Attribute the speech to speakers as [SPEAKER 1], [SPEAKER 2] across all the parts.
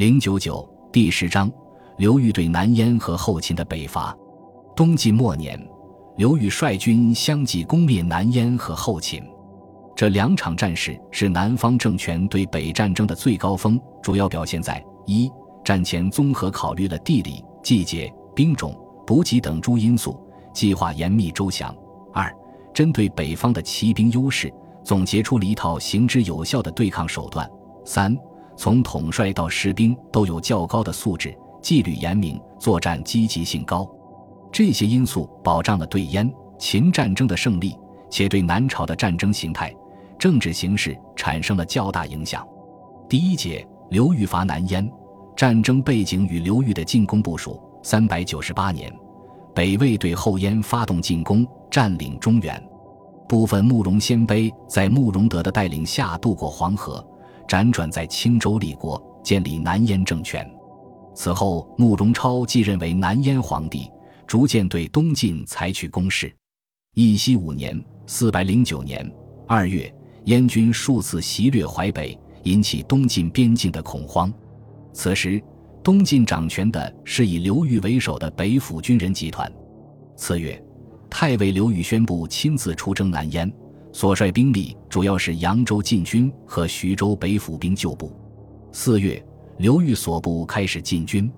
[SPEAKER 1] 零九九第十章，刘裕对南燕和后秦的北伐。东晋末年，刘裕率军相继攻灭南燕和后秦。这两场战事是南方政权对北战争的最高峰，主要表现在：一、战前综合考虑了地理、季节、兵种、补给等诸因素，计划严密周详；二、针对北方的骑兵优势，总结出了一套行之有效的对抗手段；三、从统帅到士兵都有较高的素质，纪律严明，作战积极性高。这些因素保障了对燕、秦战争的胜利，且对南朝的战争形态、政治形势产生了较大影响。第一节，刘裕伐南燕，战争背景与刘裕的进攻部署：三百九十八年，北魏对后燕发动进攻，占领中原，部分慕容鲜卑在慕容德的带领下渡过黄河。辗转在青州立国，建立南燕政权。此后，慕容超继任为南燕皇帝，逐渐对东晋采取攻势。义熙五年（四百零九年）二月，燕军数次袭掠淮北，引起东晋边境的恐慌。此时，东晋掌权的是以刘裕为首的北府军人集团。次月，太尉刘裕宣布亲自出征南燕。所率兵力主要是扬州禁军和徐州北府兵旧部。四月，刘裕所部开始进军。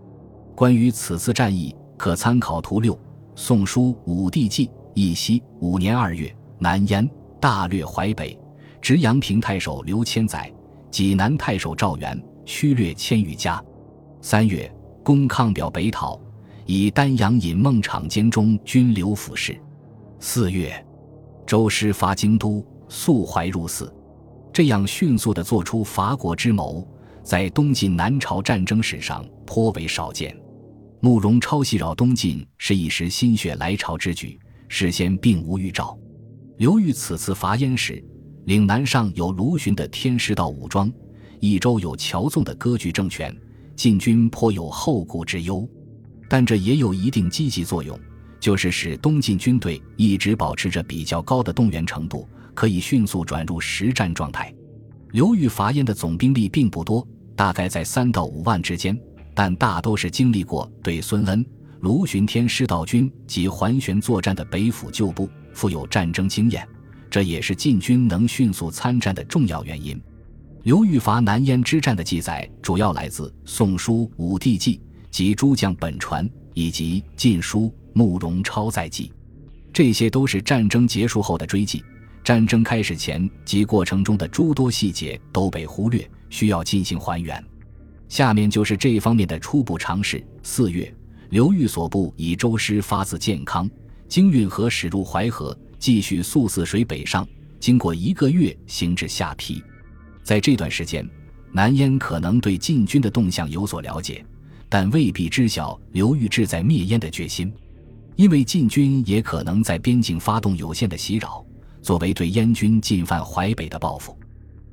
[SPEAKER 1] 关于此次战役，可参考图六。《宋书·武帝纪》：义熙五年二月，南燕大略淮北，直阳平太守刘千载，济南太守赵元，驱掠千余家。三月，攻抗表北讨，以丹阳尹孟昶监中军留府事。四月。周师伐京都，速怀入泗，这样迅速地做出伐国之谋，在东晋南朝战争史上颇为少见。慕容超袭扰东晋是一时心血来潮之举，事先并无预兆。刘裕此次伐燕时，岭南上有卢循的天师道武装，益州有乔纵的割据政权，晋军颇有后顾之忧，但这也有一定积极作用。就是使东晋军队一直保持着比较高的动员程度，可以迅速转入实战状态。刘裕伐燕的总兵力并不多，大概在三到五万之间，但大都是经历过对孙恩、卢循天师道军及桓玄作战的北府旧部，富有战争经验，这也是晋军能迅速参战的重要原因。刘裕伐南燕之战的记载主要来自《宋书·武帝纪》及诸将本传以及《晋书》。慕容超在记，这些都是战争结束后的追记。战争开始前及过程中的诸多细节都被忽略，需要进行还原。下面就是这方面的初步尝试。四月，刘裕所部以周师发自建康，经运河驶入淮河，继续溯泗水北上，经过一个月，行至下邳。在这段时间，南燕可能对晋军的动向有所了解，但未必知晓刘裕志在灭燕的决心。因为晋军也可能在边境发动有限的袭扰，作为对燕军进犯淮北的报复。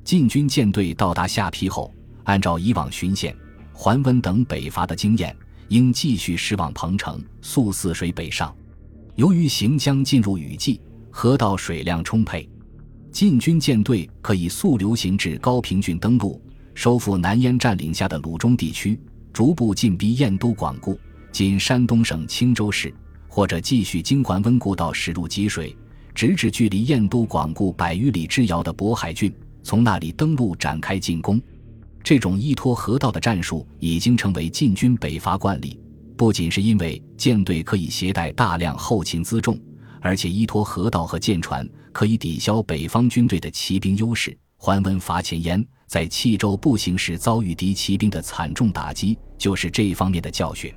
[SPEAKER 1] 晋军舰队到达下邳后，按照以往巡县、桓温等北伐的经验，应继续驶往彭城，溯泗水北上。由于行将进入雨季，河道水量充沛，晋军舰队可以速流行至高平郡登陆，收复南燕占领下的鲁中地区，逐步进逼燕都广固（今山东省青州市）。或者继续经环温故道驶入吉水，直至距离燕都广固百余里之遥的渤海郡，从那里登陆展开进攻。这种依托河道的战术已经成为晋军北伐惯例。不仅是因为舰队可以携带大量后勤辎重，而且依托河道和舰船可以抵消北方军队的骑兵优势。桓温伐前燕，在冀州步行时遭遇敌骑兵的惨重打击，就是这一方面的教训。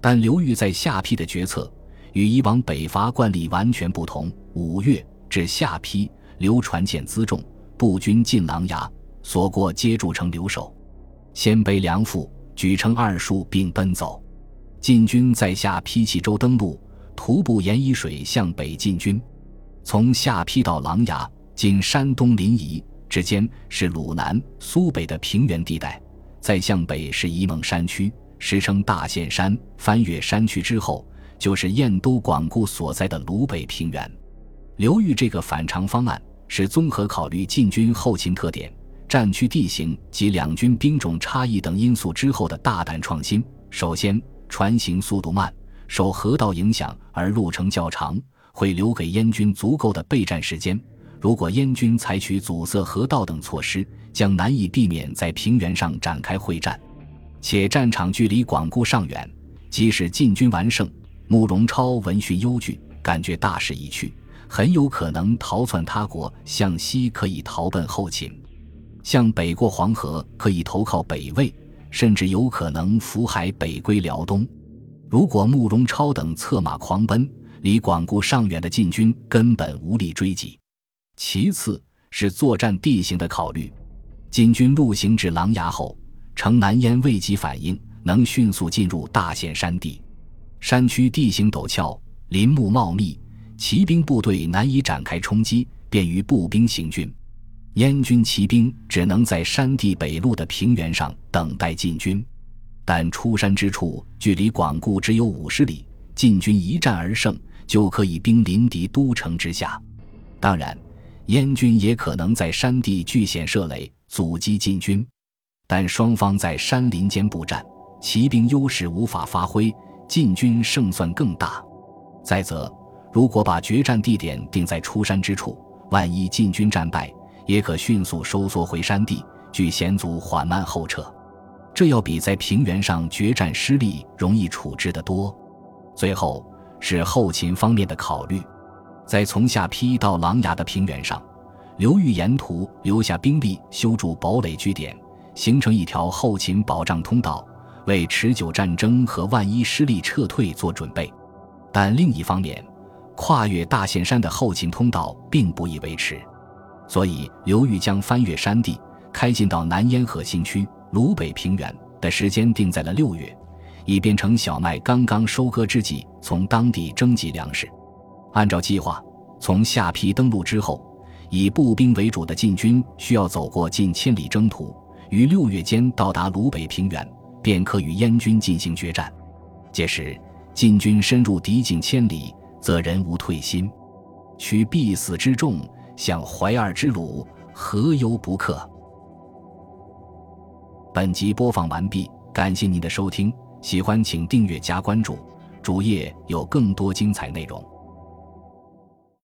[SPEAKER 1] 但刘裕在下邳的决策。与以往北伐惯例完全不同。五月至下邳，刘传遣辎重步军进琅琊，所过皆筑城留守。鲜卑梁父举城二数，并奔走。晋军在下邳冀州登陆，徒步沿沂水向北进军。从下邳到琅琊（经山东临沂）之间是鲁南、苏北的平原地带，再向北是沂蒙山区，时称大岘山。翻越山区之后。就是燕都广固所在的鲁北平原。刘裕这个反常方案是综合考虑晋军后勤特点、战区地形及两军兵种差异等因素之后的大胆创新。首先，船行速度慢，受河道影响而路程较长，会留给燕军足够的备战时间。如果燕军采取阻塞河道等措施，将难以避免在平原上展开会战。且战场距离广固尚远，即使晋军完胜，慕容超闻讯忧惧，感觉大势已去，很有可能逃窜他国。向西可以逃奔后秦，向北过黄河可以投靠北魏。甚至有可能浮海北归辽东。如果慕容超等策马狂奔，离广固尚远的晋军根本无力追击。其次是作战地形的考虑，晋军路行至琅琊后，乘南燕未及反应，能迅速进入大陷山地。山区地形陡峭，林木茂密，骑兵部队难以展开冲击，便于步兵行军。燕军骑兵只能在山地北麓的平原上等待进军，但出山之处距离广固只有五十里，晋军一战而胜，就可以兵临敌都城之下。当然，燕军也可能在山地据险设垒，阻击晋军，但双方在山林间布战，骑兵优势无法发挥，晋军胜算更大。再则，如果把决战地点定在出山之处，万一晋军战败，也可迅速收缩回山地，据险阻缓慢后撤，这要比在平原上决战失利容易处置得多。最后是后勤方面的考虑，在从下邳到琅琊的平原上，刘裕沿途留下兵力修筑堡垒据点，形成一条后勤保障通道，为持久战争和万一失利撤退做准备。但另一方面，跨越大岘山的后勤通道并不易维持。所以，刘裕将翻越山地，开进到南烟河新区鲁北平原的时间定在了六月，以便乘小麦刚刚收割之际，从当地征集粮食。按照计划，从下邳登陆之后，以步兵为主的晋军需要走过近千里征途，于六月间到达鲁北平原，便可与燕军进行决战。届时，晋军深入敌境千里，则人无退心，取必死之众。向淮二之鲁，何忧不克？本集播放完毕，感谢您的收听，喜欢请订阅加关注，主页有更多精彩内容。